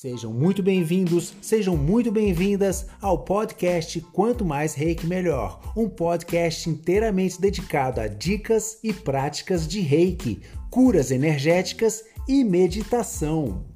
Sejam muito bem-vindos, sejam muito bem-vindas ao podcast Quanto Mais Reiki Melhor, um podcast inteiramente dedicado a dicas e práticas de Reiki, curas energéticas e meditação.